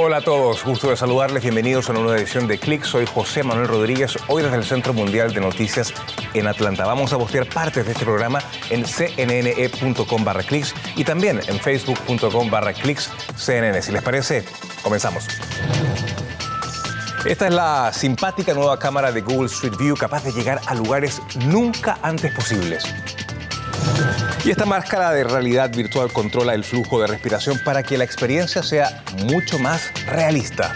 Hola a todos, gusto de saludarles, bienvenidos a una nueva edición de Click. Soy José Manuel Rodríguez, hoy desde el Centro Mundial de Noticias en Atlanta. Vamos a postear partes de este programa en cnne.com barra clicks y también en facebook.com barra clicks cnn. Si les parece, comenzamos. Esta es la simpática nueva cámara de Google Street View capaz de llegar a lugares nunca antes posibles. Y esta máscara de realidad virtual controla el flujo de respiración para que la experiencia sea mucho más realista.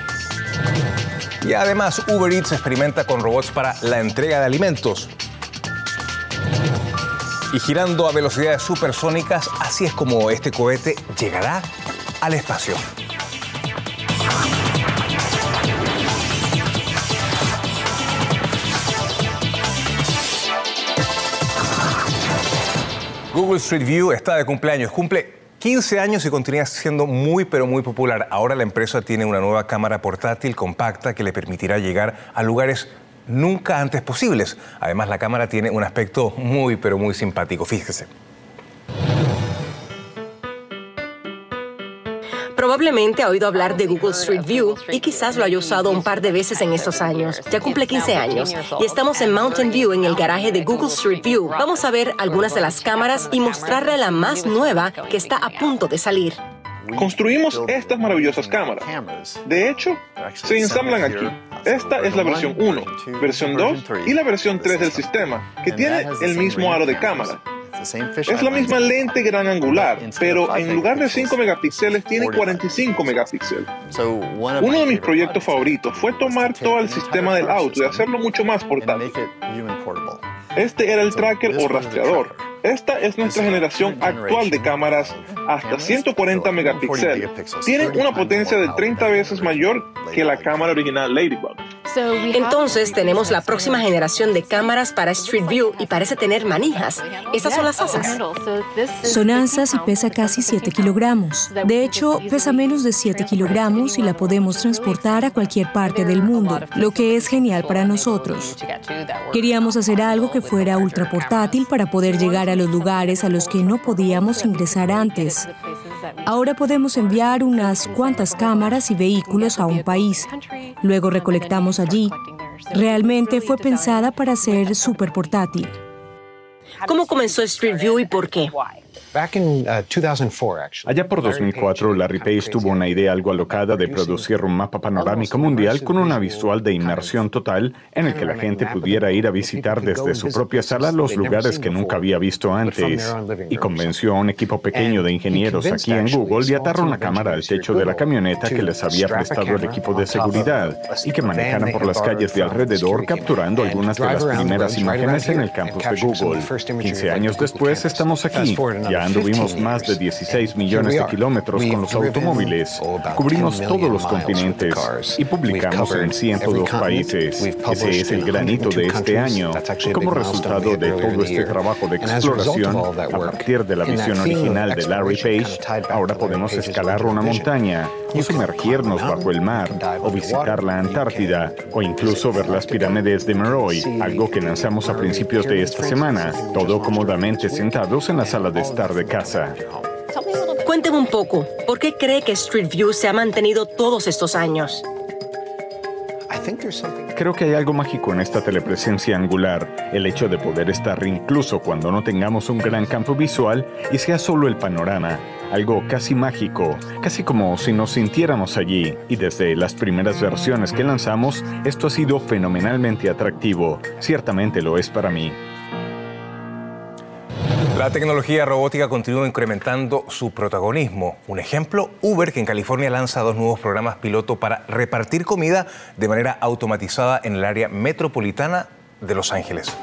Y además Uber Eats experimenta con robots para la entrega de alimentos. Y girando a velocidades supersónicas, así es como este cohete llegará al espacio. Google Street View está de cumpleaños. Cumple 15 años y continúa siendo muy pero muy popular. Ahora la empresa tiene una nueva cámara portátil compacta que le permitirá llegar a lugares nunca antes posibles. Además la cámara tiene un aspecto muy pero muy simpático. Fíjese. Probablemente ha oído hablar de Google Street View y quizás lo haya usado un par de veces en estos años. Ya cumple 15 años y estamos en Mountain View, en el garaje de Google Street View. Vamos a ver algunas de las cámaras y mostrarle la más nueva que está a punto de salir. Construimos estas maravillosas cámaras. De hecho, se ensamblan aquí. Esta es la versión 1, versión 2 y la versión 3 del sistema, que tiene el mismo aro de cámara. Es la misma lente gran angular, pero en lugar de 5 megapíxeles tiene 45 megapíxeles. Uno de mis proyectos favoritos fue tomar todo el sistema del auto y hacerlo mucho más portátil. Este era el tracker o rastreador. Esta es nuestra generación actual de cámaras hasta 140 megapíxeles. Tienen una potencia de 30 veces mayor que la cámara original Ladybug. Entonces tenemos la próxima generación de cámaras para Street View y parece tener manijas. Estas son las asas. Son asas y pesa casi 7 kilogramos. De hecho, pesa menos de 7 kilogramos y la podemos transportar a cualquier parte del mundo, lo que es genial para nosotros. Queríamos hacer algo que fuera ultra portátil para poder llegar a los lugares a los que no podíamos ingresar antes. Ahora podemos enviar unas cuantas cámaras y vehículos a un país. Luego recolectamos allí. Realmente fue pensada para ser súper portátil. ¿Cómo comenzó Street View y por qué? Uh, Allá por 2004, Larry Page tuvo una idea algo alocada de producir un mapa panorámico mundial con una visual de inmersión total en el que la gente pudiera ir a visitar desde su propia sala los lugares que nunca había visto antes. Y convenció a un equipo pequeño de ingenieros aquí en Google de atar una cámara al techo de la camioneta que les había prestado el equipo de seguridad y que manejaran por las calles de alrededor capturando algunas de las primeras imágenes en el campus de Google. 15 años después estamos aquí, ya anduvimos más de 16 millones de kilómetros con los automóviles, cubrimos todos los continentes y publicamos en 102 países. Ese es el granito de este año. Como resultado de todo este trabajo de exploración, a partir de la visión original de Larry Page, ahora podemos escalar una montaña o sumergirnos bajo el mar, o visitar la Antártida, o incluso ver las pirámides de Meroe, algo que lanzamos a principios de esta semana, todo cómodamente sentados en la sala de estar de casa. Cuénteme un poco, ¿por qué cree que Street View se ha mantenido todos estos años? Creo que hay algo mágico en esta telepresencia angular, el hecho de poder estar incluso cuando no tengamos un gran campo visual y sea solo el panorama, algo casi mágico, casi como si nos sintiéramos allí. Y desde las primeras versiones que lanzamos, esto ha sido fenomenalmente atractivo, ciertamente lo es para mí. La tecnología robótica continúa incrementando su protagonismo. Un ejemplo, Uber, que en California lanza dos nuevos programas piloto para repartir comida de manera automatizada en el área metropolitana de Los Ángeles.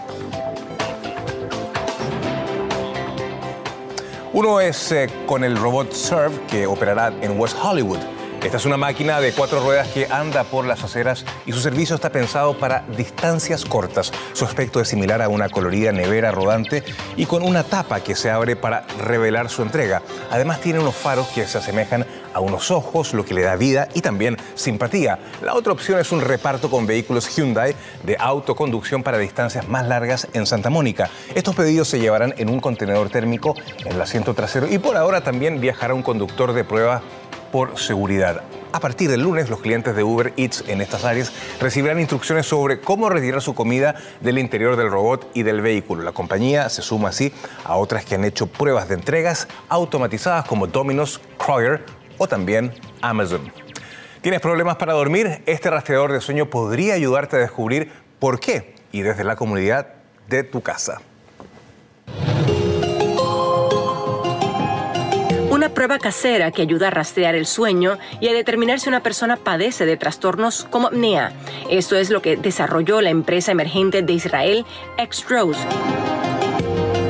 Uno es eh, con el robot Serve, que operará en West Hollywood. Esta es una máquina de cuatro ruedas que anda por las aceras y su servicio está pensado para distancias cortas. Su aspecto es similar a una colorida nevera rodante y con una tapa que se abre para revelar su entrega. Además tiene unos faros que se asemejan a unos ojos, lo que le da vida y también simpatía. La otra opción es un reparto con vehículos Hyundai de autoconducción para distancias más largas en Santa Mónica. Estos pedidos se llevarán en un contenedor térmico en el asiento trasero y por ahora también viajará un conductor de prueba por seguridad. A partir del lunes, los clientes de Uber Eats en estas áreas recibirán instrucciones sobre cómo retirar su comida del interior del robot y del vehículo. La compañía se suma así a otras que han hecho pruebas de entregas automatizadas como Domino's, Kroger o también Amazon. ¿Tienes problemas para dormir? Este rastreador de sueño podría ayudarte a descubrir por qué y desde la comunidad de tu casa. Prueba casera que ayuda a rastrear el sueño y a determinar si una persona padece de trastornos como apnea. Esto es lo que desarrolló la empresa emergente de Israel, Extros.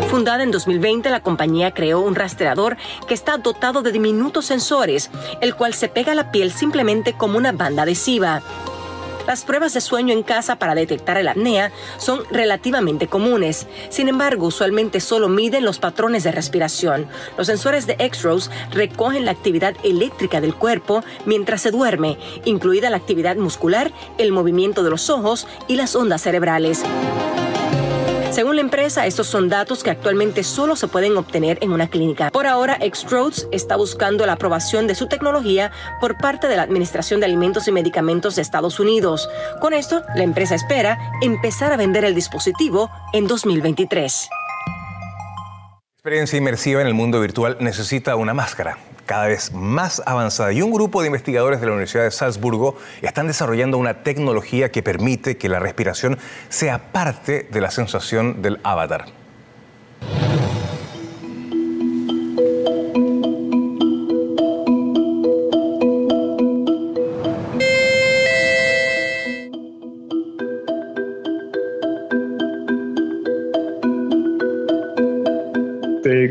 Fundada en 2020, la compañía creó un rastreador que está dotado de diminutos sensores, el cual se pega a la piel simplemente como una banda adhesiva. Las pruebas de sueño en casa para detectar el apnea son relativamente comunes. Sin embargo, usualmente solo miden los patrones de respiración. Los sensores de X-Rose recogen la actividad eléctrica del cuerpo mientras se duerme, incluida la actividad muscular, el movimiento de los ojos y las ondas cerebrales. Según la empresa, estos son datos que actualmente solo se pueden obtener en una clínica. Por ahora, Extrodes está buscando la aprobación de su tecnología por parte de la Administración de Alimentos y Medicamentos de Estados Unidos. Con esto, la empresa espera empezar a vender el dispositivo en 2023. Experiencia inmersiva en el mundo virtual necesita una máscara cada vez más avanzada y un grupo de investigadores de la Universidad de Salzburgo están desarrollando una tecnología que permite que la respiración sea parte de la sensación del avatar.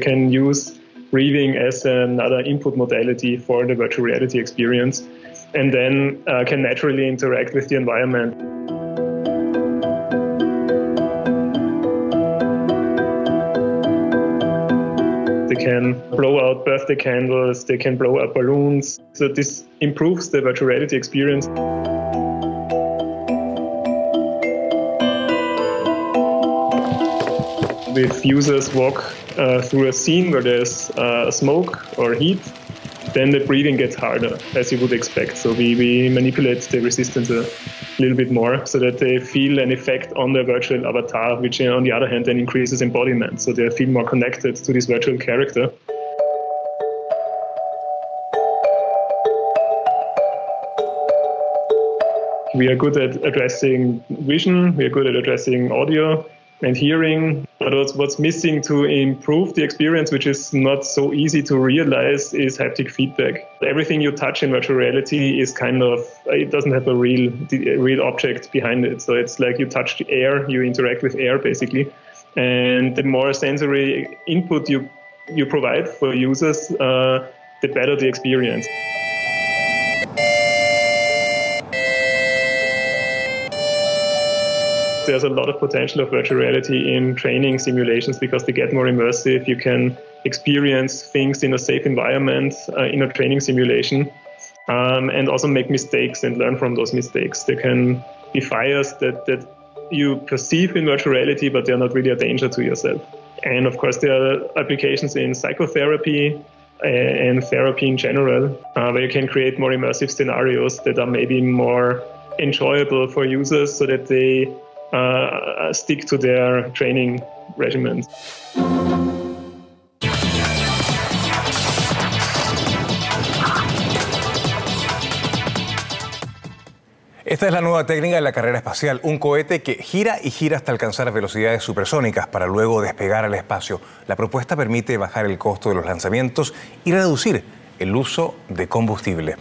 Can use breathing as another input modality for the virtual reality experience, and then uh, can naturally interact with the environment. They can blow out birthday candles, they can blow up balloons. So this improves the virtual reality experience. If users walk uh, through a scene where there's uh, smoke or heat, then the breathing gets harder, as you would expect. So we, we manipulate the resistance a little bit more so that they feel an effect on their virtual avatar, which on the other hand then increases embodiment. So they feel more connected to this virtual character. We are good at addressing vision, we are good at addressing audio, and hearing. But what's, missing to improve the experience, which is not so easy to realize, is haptic feedback. Everything you touch in virtual reality is kind of, it doesn't have a real, real object behind it. So it's like you touch the air, you interact with air basically. And the more sensory input you, you provide for users, uh, the better the experience. There's a lot of potential of virtual reality in training simulations because they get more immersive. You can experience things in a safe environment uh, in a training simulation um, and also make mistakes and learn from those mistakes. There can be fires that, that you perceive in virtual reality, but they're not really a danger to yourself. And of course, there are applications in psychotherapy uh, and therapy in general, uh, where you can create more immersive scenarios that are maybe more enjoyable for users so that they uh, stick to their training regimens. Esta es la nueva técnica de la carrera espacial, un cohete que gira y gira hasta alcanzar velocidades supersónicas para luego despegar al espacio. La propuesta permite bajar el costo de los lanzamientos y reducir el uso de combustible.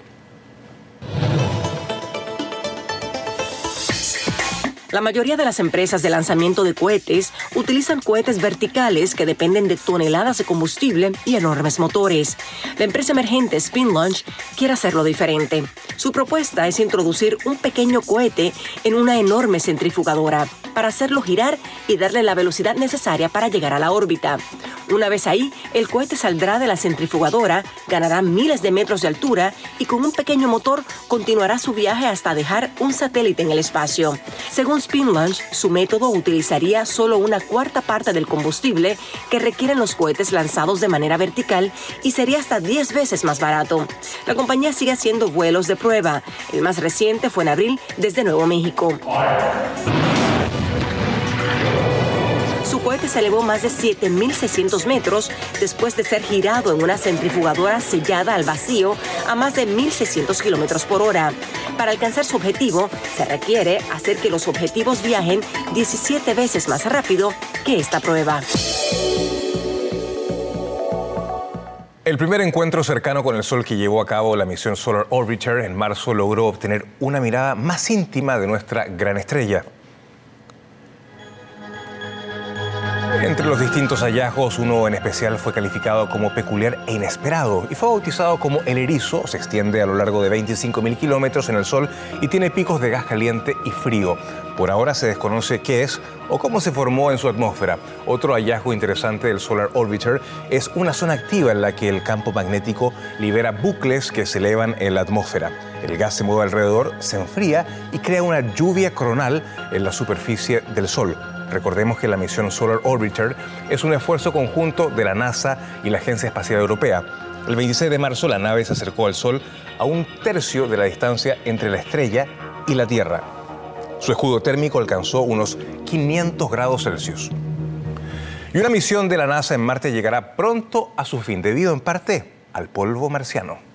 La mayoría de las empresas de lanzamiento de cohetes utilizan cohetes verticales que dependen de toneladas de combustible y enormes motores. La empresa emergente Spin Launch quiere hacerlo diferente. Su propuesta es introducir un pequeño cohete en una enorme centrifugadora. Para hacerlo girar y darle la velocidad necesaria para llegar a la órbita. Una vez ahí, el cohete saldrá de la centrifugadora, ganará miles de metros de altura y con un pequeño motor continuará su viaje hasta dejar un satélite en el espacio. Según Spin Launch, su método utilizaría solo una cuarta parte del combustible que requieren los cohetes lanzados de manera vertical y sería hasta 10 veces más barato. La compañía sigue haciendo vuelos de prueba. El más reciente fue en abril desde Nuevo México. Cohete se elevó más de 7.600 metros después de ser girado en una centrifugadora sellada al vacío a más de 1.600 kilómetros por hora. Para alcanzar su objetivo, se requiere hacer que los objetivos viajen 17 veces más rápido que esta prueba. El primer encuentro cercano con el Sol que llevó a cabo la misión Solar Orbiter en marzo logró obtener una mirada más íntima de nuestra gran estrella. Entre los distintos hallazgos, uno en especial fue calificado como peculiar e inesperado y fue bautizado como el erizo. Se extiende a lo largo de 25.000 kilómetros en el Sol y tiene picos de gas caliente y frío. Por ahora se desconoce qué es o cómo se formó en su atmósfera. Otro hallazgo interesante del Solar Orbiter es una zona activa en la que el campo magnético libera bucles que se elevan en la atmósfera. El gas se mueve alrededor, se enfría y crea una lluvia coronal en la superficie del Sol. Recordemos que la misión Solar Orbiter es un esfuerzo conjunto de la NASA y la Agencia Espacial Europea. El 26 de marzo la nave se acercó al Sol a un tercio de la distancia entre la estrella y la Tierra. Su escudo térmico alcanzó unos 500 grados Celsius. Y una misión de la NASA en Marte llegará pronto a su fin, debido en parte al polvo marciano.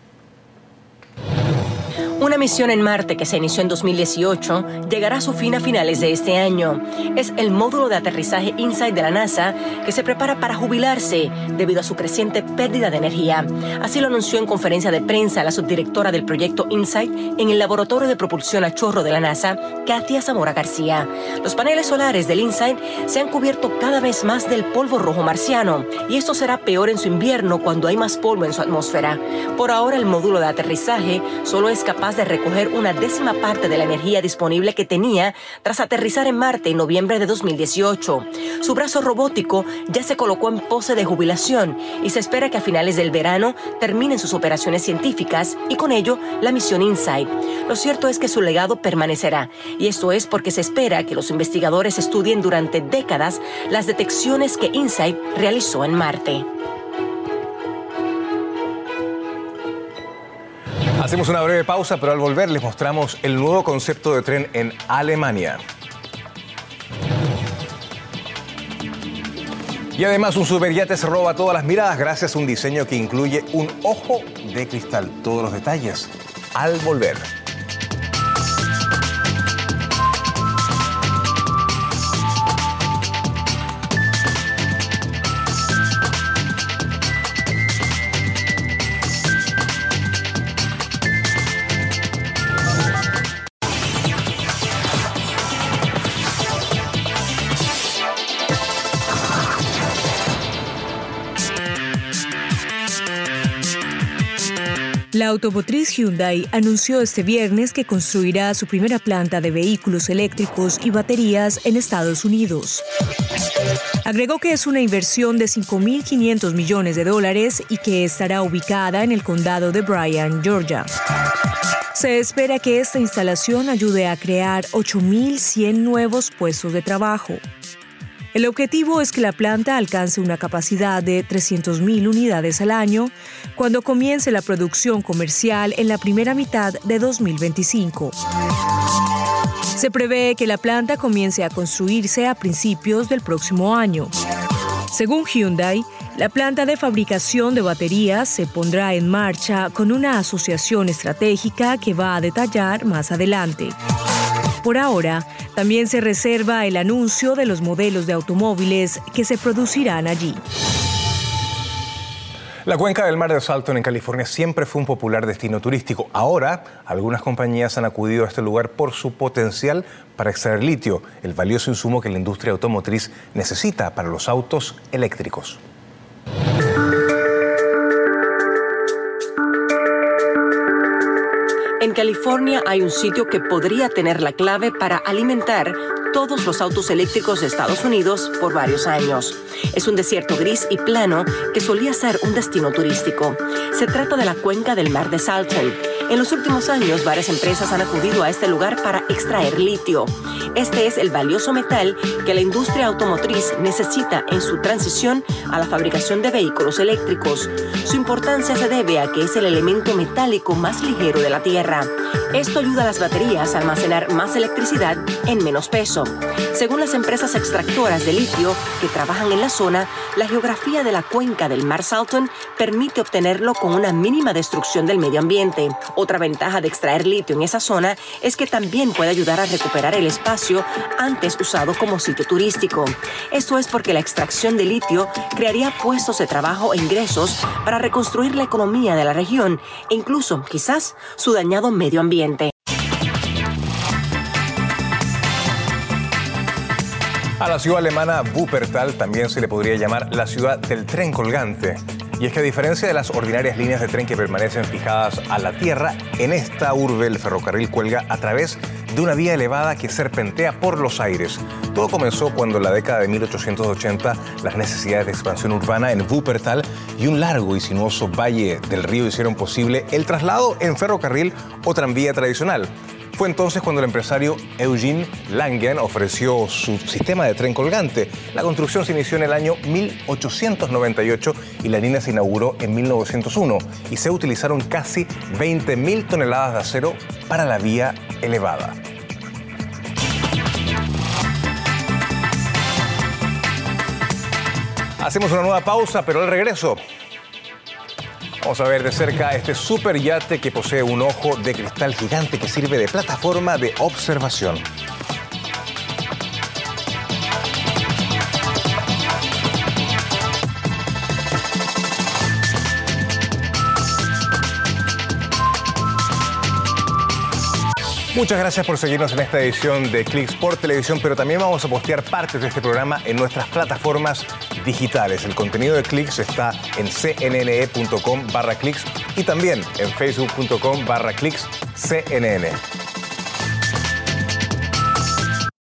Una misión en Marte que se inició en 2018 llegará a su fin a finales de este año. Es el módulo de aterrizaje InSight de la NASA que se prepara para jubilarse debido a su creciente pérdida de energía. Así lo anunció en conferencia de prensa la subdirectora del proyecto InSight en el laboratorio de propulsión a chorro de la NASA, Katia Zamora García. Los paneles solares del InSight se han cubierto cada vez más del polvo rojo marciano y esto será peor en su invierno cuando hay más polvo en su atmósfera. Por ahora el módulo de aterrizaje solo es capaz de recoger una décima parte de la energía disponible que tenía tras aterrizar en Marte en noviembre de 2018. Su brazo robótico ya se colocó en pose de jubilación y se espera que a finales del verano terminen sus operaciones científicas y con ello la misión InSight. Lo cierto es que su legado permanecerá y esto es porque se espera que los investigadores estudien durante décadas las detecciones que InSight realizó en Marte. Hacemos una breve pausa, pero al volver les mostramos el nuevo concepto de tren en Alemania. Y además un superyate se roba todas las miradas gracias a un diseño que incluye un ojo de cristal. Todos los detalles al volver. Automotriz Hyundai anunció este viernes que construirá su primera planta de vehículos eléctricos y baterías en Estados Unidos. Agregó que es una inversión de 5.500 millones de dólares y que estará ubicada en el condado de Bryan, Georgia. Se espera que esta instalación ayude a crear 8.100 nuevos puestos de trabajo. El objetivo es que la planta alcance una capacidad de 300.000 unidades al año cuando comience la producción comercial en la primera mitad de 2025. Se prevé que la planta comience a construirse a principios del próximo año. Según Hyundai, la planta de fabricación de baterías se pondrá en marcha con una asociación estratégica que va a detallar más adelante. Por ahora, también se reserva el anuncio de los modelos de automóviles que se producirán allí. La cuenca del mar de Salton en California siempre fue un popular destino turístico. Ahora, algunas compañías han acudido a este lugar por su potencial para extraer litio, el valioso insumo que la industria automotriz necesita para los autos eléctricos. En California hay un sitio que podría tener la clave para alimentar todos los autos eléctricos de Estados Unidos por varios años. Es un desierto gris y plano que solía ser un destino turístico. Se trata de la cuenca del mar de Salton. En los últimos años, varias empresas han acudido a este lugar para extraer litio. Este es el valioso metal que la industria automotriz necesita en su transición a la fabricación de vehículos eléctricos. Su importancia se debe a que es el elemento metálico más ligero de la Tierra. Esto ayuda a las baterías a almacenar más electricidad en menos peso. Según las empresas extractoras de litio que trabajan en la zona, la geografía de la cuenca del mar Salton permite obtenerlo con una mínima destrucción del medio ambiente. Otra ventaja de extraer litio en esa zona es que también puede ayudar a recuperar el espacio antes usado como sitio turístico. Esto es porque la extracción de litio crearía puestos de trabajo e ingresos para reconstruir la economía de la región e incluso, quizás, su dañado medio ambiente. A la ciudad alemana Wuppertal también se le podría llamar la ciudad del tren colgante. Y es que a diferencia de las ordinarias líneas de tren que permanecen fijadas a la tierra, en esta urbe el ferrocarril cuelga a través de una vía elevada que serpentea por los aires. Todo comenzó cuando en la década de 1880 las necesidades de expansión urbana en Wuppertal y un largo y sinuoso valle del río hicieron posible el traslado en ferrocarril o tranvía tradicional. Fue entonces cuando el empresario Eugene Langen ofreció su sistema de tren colgante. La construcción se inició en el año 1898 y la línea se inauguró en 1901 y se utilizaron casi 20.000 toneladas de acero para la vía elevada. Hacemos una nueva pausa, pero al regreso Vamos a ver de cerca este super yate que posee un ojo de cristal gigante que sirve de plataforma de observación. Muchas gracias por seguirnos en esta edición de Clicks por Televisión, pero también vamos a postear partes de este programa en nuestras plataformas digitales. El contenido de Clicks está en cnne.com barra clicks y también en facebook.com barra clicks cnn.